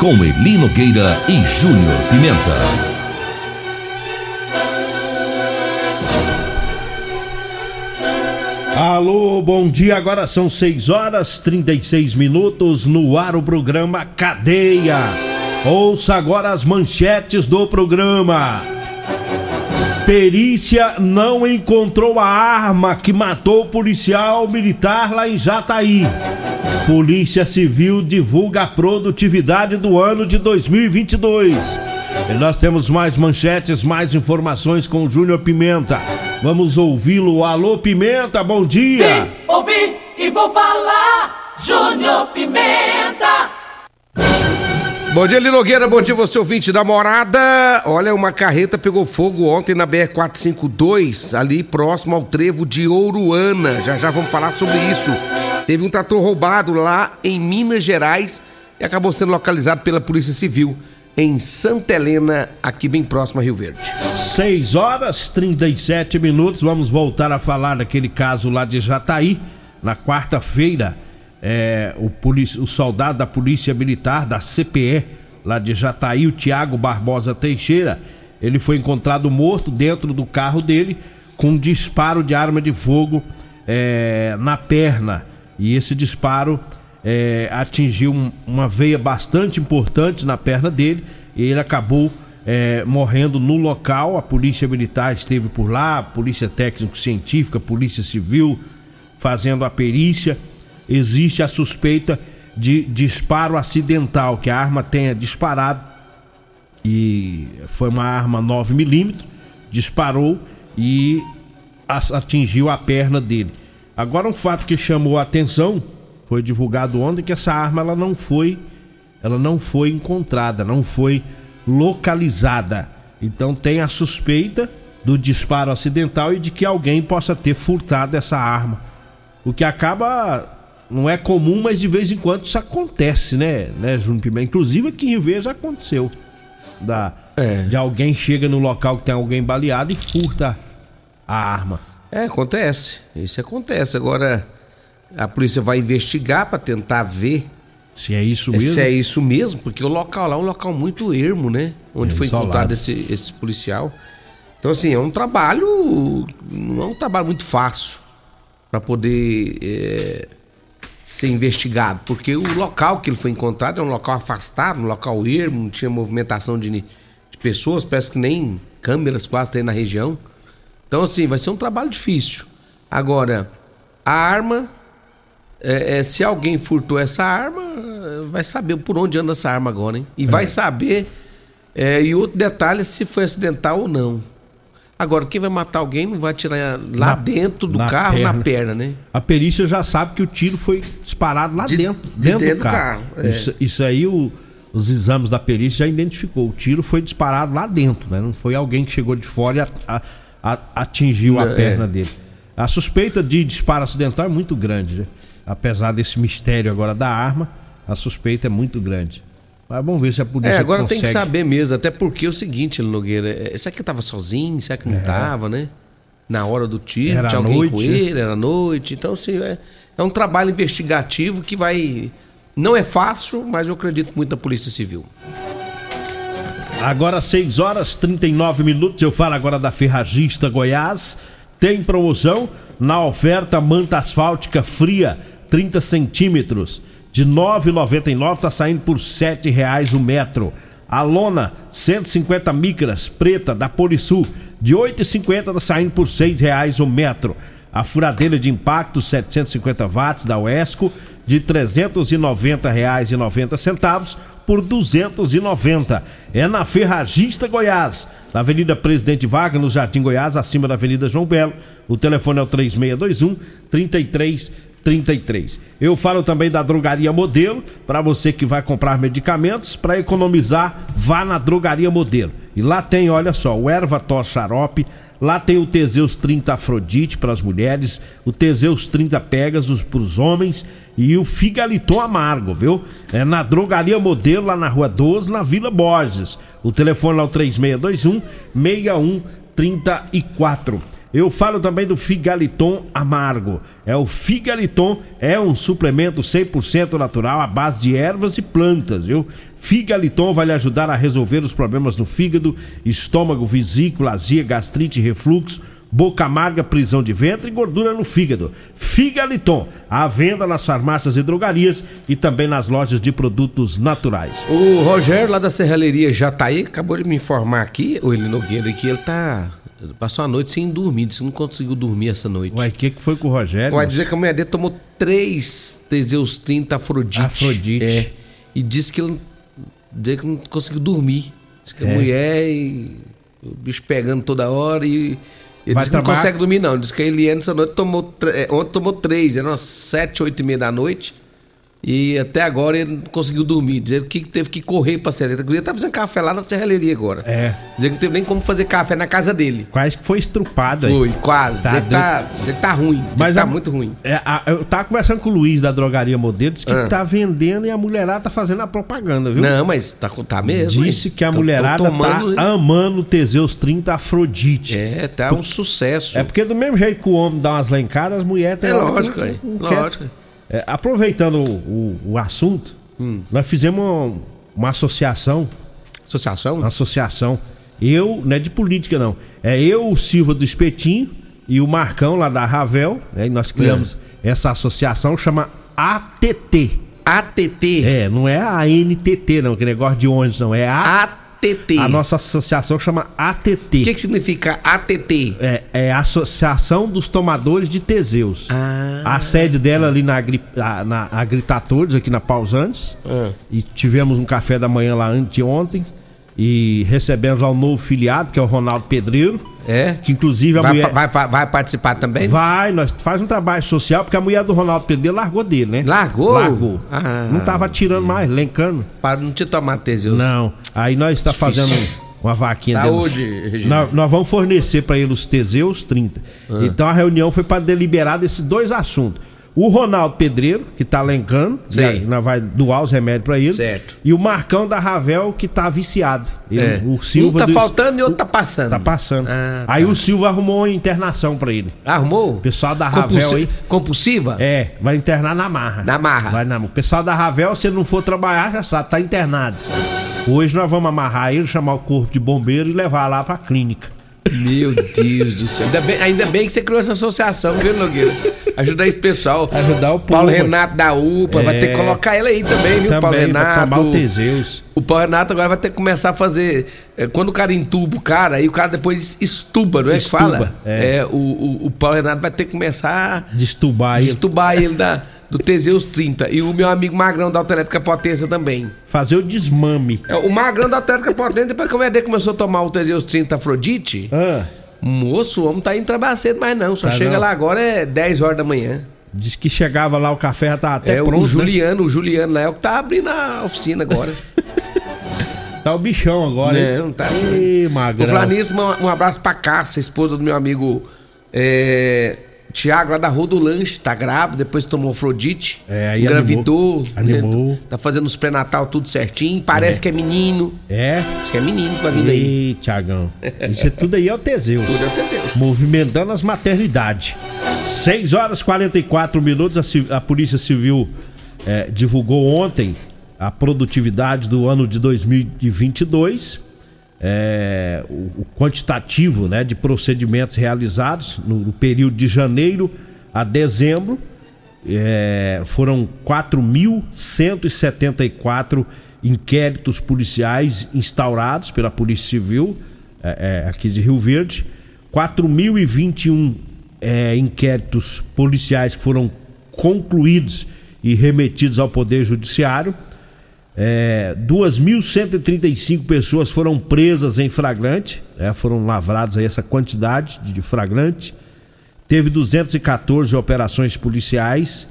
Com Eli Nogueira e Júnior Pimenta. Alô, bom dia. Agora são 6 horas 36 minutos no ar o programa Cadeia. Ouça agora as manchetes do programa. Perícia não encontrou a arma que matou o policial militar lá em Jataí. Polícia Civil divulga a produtividade do ano de 2022. E nós temos mais manchetes, mais informações com o Júnior Pimenta. Vamos ouvi-lo. Alô, Pimenta, bom dia. Vim, ouvi e vou falar. Júnior Pimenta. Bom dia, Linogueira. Bom dia, você ouvinte da morada. Olha, uma carreta pegou fogo ontem na BR-452, ali próximo ao trevo de Ouruana. Já já vamos falar sobre isso. Teve um trator roubado lá em Minas Gerais e acabou sendo localizado pela Polícia Civil em Santa Helena, aqui bem próximo a Rio Verde. 6 horas 37 minutos. Vamos voltar a falar daquele caso lá de Jataí. Na quarta-feira, é, o, o soldado da Polícia Militar, da CPE, lá de Jataí, o Tiago Barbosa Teixeira, ele foi encontrado morto dentro do carro dele com um disparo de arma de fogo é, na perna. E esse disparo é, atingiu um, uma veia bastante importante na perna dele e ele acabou é, morrendo no local. A polícia militar esteve por lá, polícia técnico-científica, polícia civil fazendo a perícia. Existe a suspeita de disparo acidental, que a arma tenha disparado e foi uma arma 9mm, disparou e atingiu a perna dele. Agora um fato que chamou a atenção foi divulgado ontem que essa arma ela não foi ela não foi encontrada, não foi localizada. Então tem a suspeita do disparo acidental e de que alguém possa ter furtado essa arma. O que acaba não é comum, mas de vez em quando isso acontece, né, né, Júnior Pimenta? Inclusive aqui em Rio Verde já aconteceu. Da, é. De alguém chega no local que tem alguém baleado e furta a arma. É, acontece. Isso acontece. Agora, a polícia vai investigar para tentar ver se é isso mesmo. Se é isso mesmo, porque o local lá é um local muito ermo, né? Onde é foi encontrado esse, esse policial. Então, assim, é um trabalho. Não é um trabalho muito fácil para poder é, ser investigado. Porque o local que ele foi encontrado é um local afastado, um local ermo, não tinha movimentação de, de pessoas, parece que nem câmeras quase tem na região. Então, assim, vai ser um trabalho difícil. Agora, a arma é, é, se alguém furtou essa arma, vai saber por onde anda essa arma agora, hein? E é. vai saber. É, e outro detalhe se foi acidental ou não. Agora, quem vai matar alguém não vai tirar lá na, dentro do carro, perna. na perna, né? A perícia já sabe que o tiro foi disparado lá de, dentro, de dentro, dentro, do carro. Do carro é. isso, isso, aí o, os exames da perícia já identificou. O tiro foi disparado lá dentro, né? Não foi alguém que chegou de fora e a, a, a, atingiu a é. perna dele. A suspeita de disparo acidental é muito grande, né? apesar desse mistério agora da arma, a suspeita é muito grande. Mas vamos ver se a polícia. É, agora consegue... tem que saber mesmo, até porque é o seguinte, Nogueira, é, será que estava sozinho? Será que não estava, é. né? Na hora do tiro, era tinha alguém noite, com ele, era noite. Então, assim, é, é um trabalho investigativo que vai. Não é fácil, mas eu acredito muito na Polícia Civil. Agora 6 horas 39 minutos, eu falo agora da Ferragista Goiás. Tem promoção na oferta manta asfáltica fria 30 centímetros. De 9,99 está saindo por R$ reais o metro. A lona 150 micras preta da Polisul de 8,50 tá saindo por R$ reais o metro. A furadeira de impacto 750 watts da Uesco de R$ 390,90 por 290. É na Ferragista Goiás, na Avenida Presidente Vargas, no Jardim Goiás, acima da Avenida João Belo. O telefone é o 3621 3333. Eu falo também da Drogaria Modelo, para você que vai comprar medicamentos, para economizar, vá na Drogaria Modelo. E lá tem, olha só, o Erva Tos Xarope, Lá tem o Teseus 30 Afrodite para as mulheres, o Teseus 30 Pegasus para os homens e o Figaliton Amargo, viu? É na Drogaria Modelo, lá na Rua 12, na Vila Borges. O telefone lá é o 3621 6134. Eu falo também do Figaliton Amargo. É o Figaliton, é um suplemento 100% natural à base de ervas e plantas, viu? Figaliton vai lhe ajudar a resolver os problemas no fígado, estômago, vesícula, azia, gastrite, refluxo, boca amarga, prisão de ventre e gordura no fígado. Figaliton, à venda nas farmácias e drogarias e também nas lojas de produtos naturais. O Rogério lá da Serralheria Jataí acabou de me informar aqui, o Eli Nogueira, que ele tá Passou a noite sem dormir, disse que não conseguiu dormir essa noite. Ué, o que, que foi com o Rogério? Vai dizer que a mulher dele tomou três Teseus 30 Afrodite. Afrodite. É. E disse que, ele, disse que não conseguiu dormir. Disse que é. a mulher e o bicho pegando toda hora e. Ele disse que não consegue dormir, não. Diz que a Eliane essa noite tomou. É, ontem tomou três, eram sete, oito e meia da noite. E até agora ele não conseguiu dormir. Dizer que teve que correr pra serralheria. Ele tá fazendo café lá na serralheria agora. É. Dizer que não teve nem como fazer café na casa dele. Quase que foi estrupado aí. Foi, quase. Tá, dizer, que tá, que tá ruim. Mas tá a, muito ruim. É, a, eu tava conversando com o Luiz da drogaria modelo, disse que ah. tá vendendo e a mulherada tá fazendo a propaganda, viu? Não, mas tá, tá mesmo. Disse hein? que a mulherada tô, tô tomando, tá amando o Teseus 30 Afrodite. É, tá um sucesso. É porque do mesmo jeito que o homem dá umas lencadas, as mulheres. É lógico, que, aí. Lógico. É, aproveitando o, o, o assunto, hum. nós fizemos uma, uma, associação. Associação? Uma associação. Eu, não é de política não. É eu, o Silva do Espetinho e o Marcão lá da Ravel. Né, e nós criamos é. essa associação, chama ATT. ATT? É, não é a NTT não, que negócio de ônibus não. É a ATT. ATT. A nossa associação chama ATT. O que, que significa ATT? É, é Associação dos Tomadores de Teseus. Ah. A sede dela ali na, na Agritatores, aqui na Pausantes. Ah. E tivemos um café da manhã lá anteontem. E recebemos ao novo filiado, que é o Ronaldo Pedreiro. É? Que inclusive a vai, mulher. Vai, vai, vai, participar também? Vai, nós faz um trabalho social, porque a mulher do Ronaldo Pedreiro largou dele, né? Largou? Largou. Ah, não tava tirando mais, lencando. Para não te tomar Teseus. Não. Aí nós está fazendo uma vaquinha Saúde, Regina. Nós, nós, vamos fornecer para ele os Teseus 30. Ah. Então a reunião foi para deliberar desses dois assuntos. O Ronaldo Pedreiro, que tá lencando, né, nós vai doar os remédios para ele. Certo. E o Marcão da Ravel, que tá viciado. Ele, é. O Silva. Um tá do... faltando e outro tá passando. Tá passando. Ah, aí tá. o Silva arrumou uma internação para ele. Arrumou? O pessoal da Ravel Compulsi... aí. Compulsiva? É, vai internar na marra. Na marra. Vai na... O pessoal da Ravel, se ele não for trabalhar, já sabe, tá internado. Hoje nós vamos amarrar ele, chamar o corpo de bombeiro e levar lá pra clínica. Meu Deus do céu. Ainda bem, ainda bem que você criou essa associação, viu, Nogueira? Ajudar esse pessoal. Ajudar o povo. Paulo Renato da UPA, é... vai ter que colocar ele aí também, viu, também, Paulo Renato? Tomar o Teseus. O Paulo Renato agora vai ter que começar a fazer. É, quando o cara entuba o cara, aí o cara depois estuba, não é estuba, que fala? É. é o, o, o, Paulo Renato vai ter que começar a. Destubar ele. Destubar ele da do Teseus 30. E o meu amigo Magrão da Autoelétrica Potência também. Fazer o desmame. É, o Magrão da Autoelétrica Potência, depois que o VD começou a tomar o Teseus 30 Afrodite, ah. moço, o homem tá indo trabalhar cedo, mas não. Só tá chega não. lá agora é 10 horas da manhã. Diz que chegava lá, o café já tá até é, pronto. O né? Juliano, né? o Juliano lá é o que tá abrindo a oficina agora. tá o bichão agora, hein? Não, tá. Ih, Magrão. Vou falar nisso, um, um abraço pra Cássia, esposa do meu amigo. É, Tiago lá da Rua do Lanche, tá grávida, depois tomou Afrodite. É, aí engravidou. Animou. Né? Tá fazendo os pré-natal tudo certinho. Parece é. que é menino. É? Diz que é menino que vai vindo aí. Ih, Tiagão. Isso é tudo aí é o Teseus. Tudo é o Teseus. Movimentando as maternidades. 6 horas e 44 minutos, a, a Polícia Civil é, divulgou ontem a produtividade do ano de 2022 é, o, o, quantitativo né, de procedimentos realizados no, no período de janeiro a dezembro. É, foram 4.174 inquéritos policiais instaurados pela Polícia Civil é, é, aqui de Rio Verde. 4.021 é, inquéritos policiais foram concluídos e remetidos ao Poder Judiciário. É, 2.135 pessoas foram presas em flagrante, é, foram lavrados aí essa quantidade de flagrante. Teve 214 operações policiais,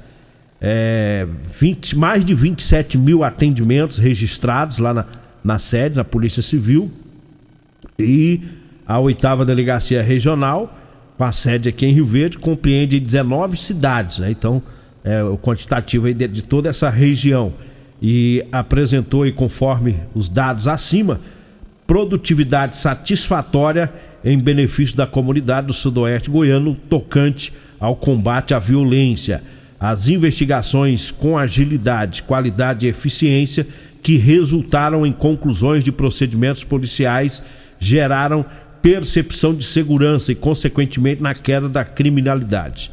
é, 20, mais de 27 mil atendimentos registrados lá na, na sede, na Polícia Civil. E a oitava delegacia regional, com a sede aqui em Rio Verde, compreende 19 cidades, né? Então, é, o quantitativo aí de, de toda essa região e apresentou, e conforme os dados acima, produtividade satisfatória em benefício da comunidade do Sudoeste Goiano tocante ao combate à violência. As investigações com agilidade, qualidade e eficiência que resultaram em conclusões de procedimentos policiais geraram percepção de segurança e, consequentemente, na queda da criminalidade.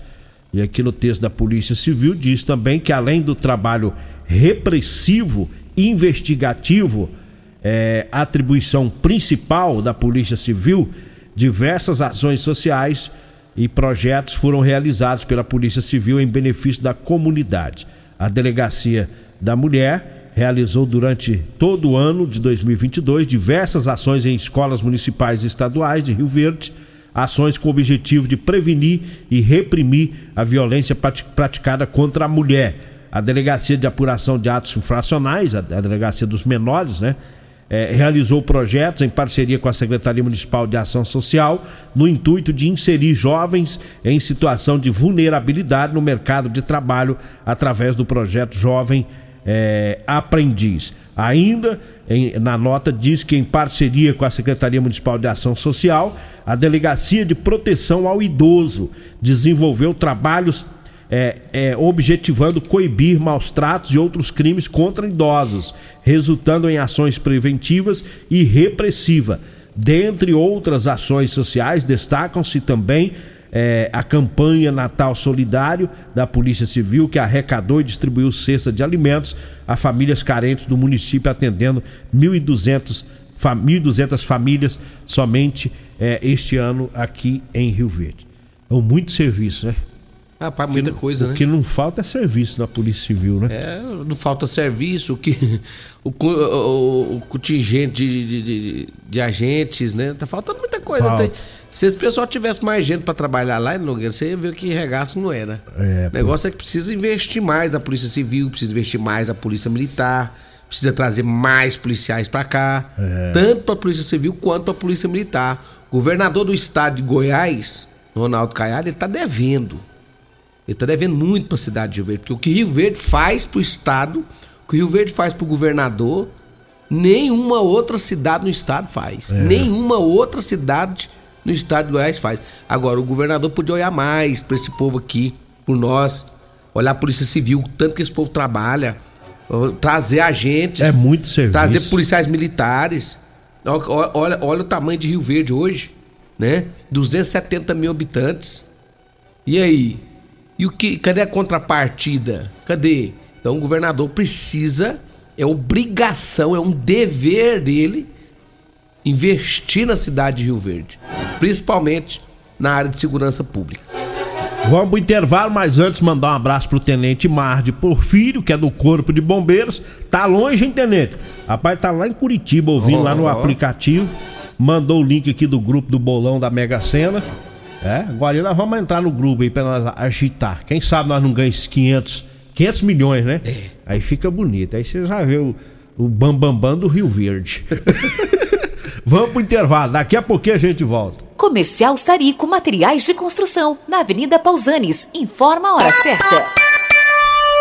E aqui no texto da Polícia Civil diz também que, além do trabalho repressivo, investigativo, é, atribuição principal da Polícia Civil, diversas ações sociais e projetos foram realizados pela Polícia Civil em benefício da comunidade. A Delegacia da Mulher realizou durante todo o ano de 2022 diversas ações em escolas municipais e estaduais de Rio Verde, ações com o objetivo de prevenir e reprimir a violência praticada contra a mulher a Delegacia de Apuração de Atos Infracionais, a, Delegacia dos Menores, né? É, realizou projetos em parceria com a Secretaria Municipal de Ação Social no intuito de inserir jovens em situação de vulnerabilidade no mercado de trabalho através do projeto Jovem é, Aprendiz. Ainda em, na nota diz que em parceria com a Secretaria Municipal de Ação Social, a Delegacia de Proteção ao Idoso desenvolveu trabalhos é, é, objetivando coibir maus tratos e outros crimes contra idosos, resultando em ações preventivas e repressiva. Dentre outras ações sociais, destacam-se também é, a campanha Natal Solidário da Polícia Civil, que arrecadou e distribuiu cesta de alimentos a famílias carentes do município, atendendo 1.200 1.200 famílias somente é, este ano aqui em Rio Verde. É muito serviço, né? Para muita coisa, o né? O que não falta é serviço na Polícia Civil, né? É, não falta serviço, o que o, o, o contingente de, de, de, de, agentes, né? Tá faltando muita coisa. Falta. Se esse pessoal tivesse mais gente para trabalhar lá em Nogueira, você ia ver que regaço não era. É, o negócio é que precisa investir mais na Polícia Civil, precisa investir mais na Polícia Militar, precisa trazer mais policiais para cá, é. tanto para Polícia Civil quanto para Polícia Militar. O governador do estado de Goiás, Ronaldo Caiado, ele tá devendo ele está devendo muito para a cidade de Rio Verde, porque o que Rio Verde faz para o Estado, o que Rio Verde faz para o governador, nenhuma outra cidade no Estado faz. É. Nenhuma outra cidade no Estado de Goiás faz. Agora, o governador podia olhar mais para esse povo aqui, por nós, olhar a Polícia Civil, tanto que esse povo trabalha, trazer agentes. É muito serviço. Trazer policiais militares. Olha, olha, olha o tamanho de Rio Verde hoje, né? 270 mil habitantes. E aí? E o que? Cadê a contrapartida? Cadê? Então o governador precisa, é obrigação, é um dever dele investir na cidade de Rio Verde, principalmente na área de segurança pública. Vamos pro intervalo, mas antes mandar um abraço pro Tenente Marde Porfírio, que é do Corpo de Bombeiros. Tá longe, hein, Tenente? Rapaz, tá lá em Curitiba, ouvindo oh, lá no oh. aplicativo. Mandou o link aqui do grupo do Bolão da Mega Sena. É, agora nós vamos entrar no grupo aí pra nós agitar. Quem sabe nós não ganhamos 500, 500 milhões, né? É. Aí fica bonito. Aí você já vê o, o Bambambam Bam Bam do Rio Verde. vamos pro intervalo, daqui a pouquinho a gente volta. Comercial Sarico Materiais de Construção, na Avenida Pausanes. Informa a hora certa.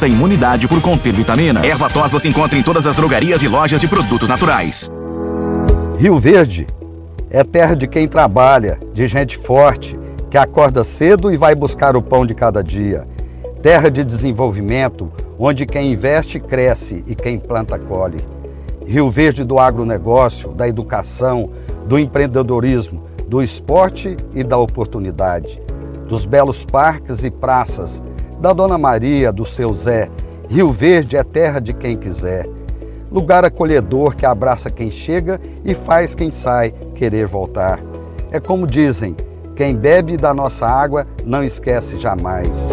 a imunidade por conter vitaminas. Erva tos você encontra em todas as drogarias e lojas de produtos naturais. Rio Verde é terra de quem trabalha, de gente forte, que acorda cedo e vai buscar o pão de cada dia. Terra de desenvolvimento, onde quem investe cresce e quem planta colhe. Rio Verde do agronegócio, da educação, do empreendedorismo, do esporte e da oportunidade, dos belos parques e praças, da Dona Maria, do seu Zé. Rio Verde é terra de quem quiser. Lugar acolhedor que abraça quem chega e faz quem sai querer voltar. É como dizem: quem bebe da nossa água não esquece jamais.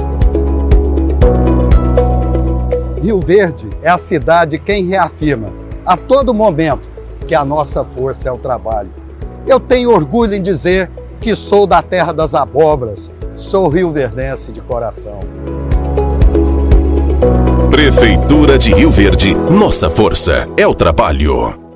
Rio Verde é a cidade quem reafirma a todo momento que a nossa força é o trabalho. Eu tenho orgulho em dizer que sou da terra das abóboras, sou rio-verdense de coração. Prefeitura de Rio Verde, nossa força é o trabalho.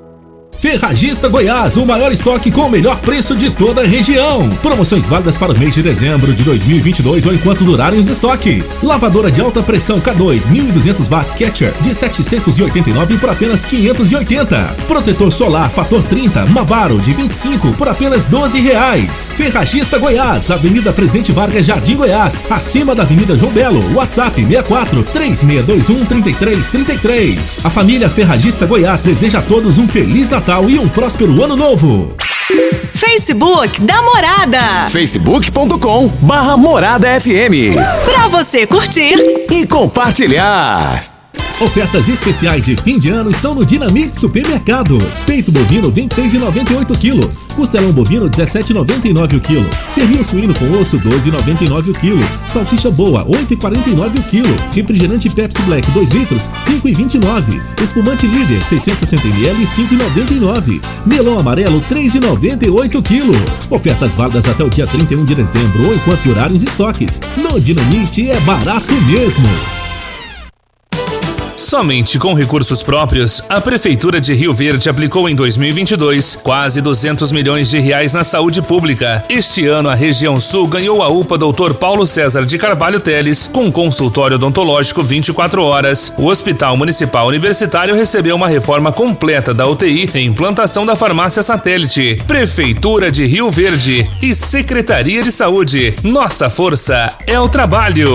Ferragista Goiás, o maior estoque com o melhor preço de toda a região. Promoções válidas para o mês de dezembro de 2022 ou enquanto durarem os estoques. Lavadora de alta pressão K2 1200 watts Catcher de 789 por apenas 580. Protetor solar fator 30 Mavaro de 25 por apenas 12 reais. Ferragista Goiás, Avenida Presidente Vargas, Jardim Goiás, acima da Avenida João Belo. WhatsApp 64 3621 3333. A família Ferragista Goiás deseja a todos um feliz Natal Natal e um próspero ano novo. Facebook da Morada. facebook.com barra Morada FM. Pra você curtir e compartilhar. Ofertas especiais de fim de ano estão no Dinamite Supermercados. Peito bovino 26,98 kg. Costelão bovino 17,99 o quilo. Pernil suíno com osso 12,99 o quilo. Salsicha boa 8,49 o quilo. Refrigerante Pepsi Black 2 litros 5,29. Espumante líder 660 ml 5,99. Melão amarelo 3,98 o quilo. Ofertas válidas até o dia 31 de dezembro ou enquanto durarem os estoques. No Dinamite é barato mesmo. Somente com recursos próprios, a Prefeitura de Rio Verde aplicou em 2022 quase 200 milhões de reais na saúde pública. Este ano, a região sul ganhou a UPA Dr. Paulo César de Carvalho Teles, com consultório odontológico 24 horas. O Hospital Municipal Universitário recebeu uma reforma completa da UTI e implantação da farmácia satélite. Prefeitura de Rio Verde e Secretaria de Saúde. Nossa força é o trabalho.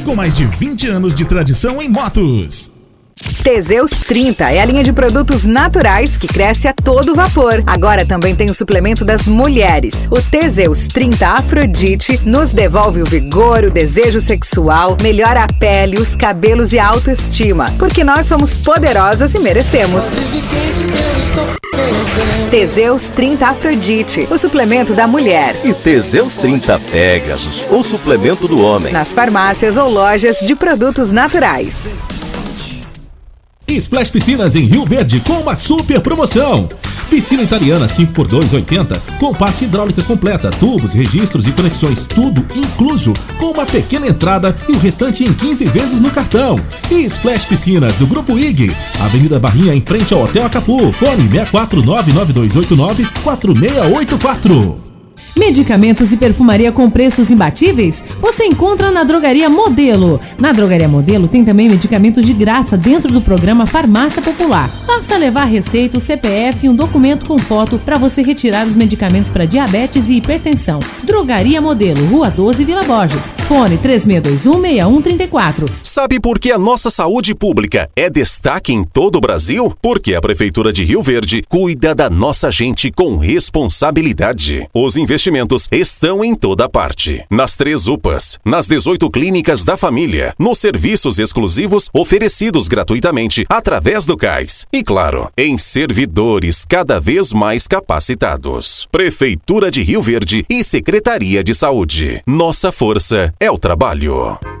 com mais de 20 anos de tradição em motos. Teseus 30 é a linha de produtos naturais que cresce a todo vapor. Agora também tem o suplemento das mulheres. O Teseus 30 Afrodite nos devolve o vigor, o desejo sexual, melhora a pele, os cabelos e a autoestima. Porque nós somos poderosas e merecemos. Teseus 30 Afrodite, o suplemento da mulher. E Teseus 30 Pegasus, o suplemento do homem. Nas farmácias ou lojas de produtos naturais. Splash Piscinas em Rio Verde com uma super promoção. Piscina italiana 5x2 80 com parte hidráulica completa, tubos, registros e conexões, tudo incluso, com uma pequena entrada e o restante em 15 vezes no cartão. E Splash Piscinas do Grupo IG, Avenida Barrinha em frente ao Hotel Acapu, fone 6499289 4684. Medicamentos e perfumaria com preços imbatíveis? Você encontra na Drogaria Modelo. Na Drogaria Modelo tem também medicamentos de graça dentro do programa Farmácia Popular. Basta levar receita, o CPF e um documento com foto para você retirar os medicamentos para diabetes e hipertensão. Drogaria Modelo, Rua 12, Vila Borges. Fone 36216134. Sabe por que a nossa saúde pública é destaque em todo o Brasil? Porque a Prefeitura de Rio Verde cuida da nossa gente com responsabilidade. Os investimentos estão em toda parte. Nas três UPAs, nas 18 clínicas da família, nos serviços exclusivos oferecidos gratuitamente através do CAIS. E claro, em servidores cada vez mais capacitados. Prefeitura de Rio Verde e Secretaria de Saúde. Nossa força é o trabalho.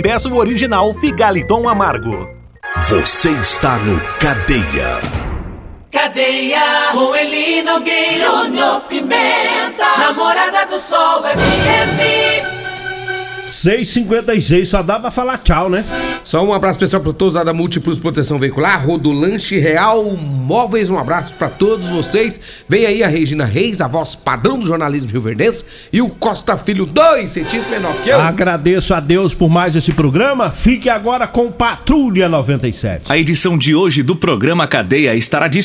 peça o original Figaliton Amargo. Você está no Cadeia. Cadeia, Nogueira, Júnior Pimenta, Namorada do Sol, FM. 656, só dá pra falar tchau, né? Só um abraço especial para todos lá da Múltiplos Proteção Veicular, Rodolanche Real Móveis, um abraço para todos vocês. Vem aí a Regina Reis, a voz padrão do jornalismo rio-verdense, e o Costa Filho, dois centímetros menor que eu. Agradeço a Deus por mais esse programa. Fique agora com Patrulha 97. A edição de hoje do programa Cadeia estará disponível